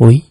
Oi?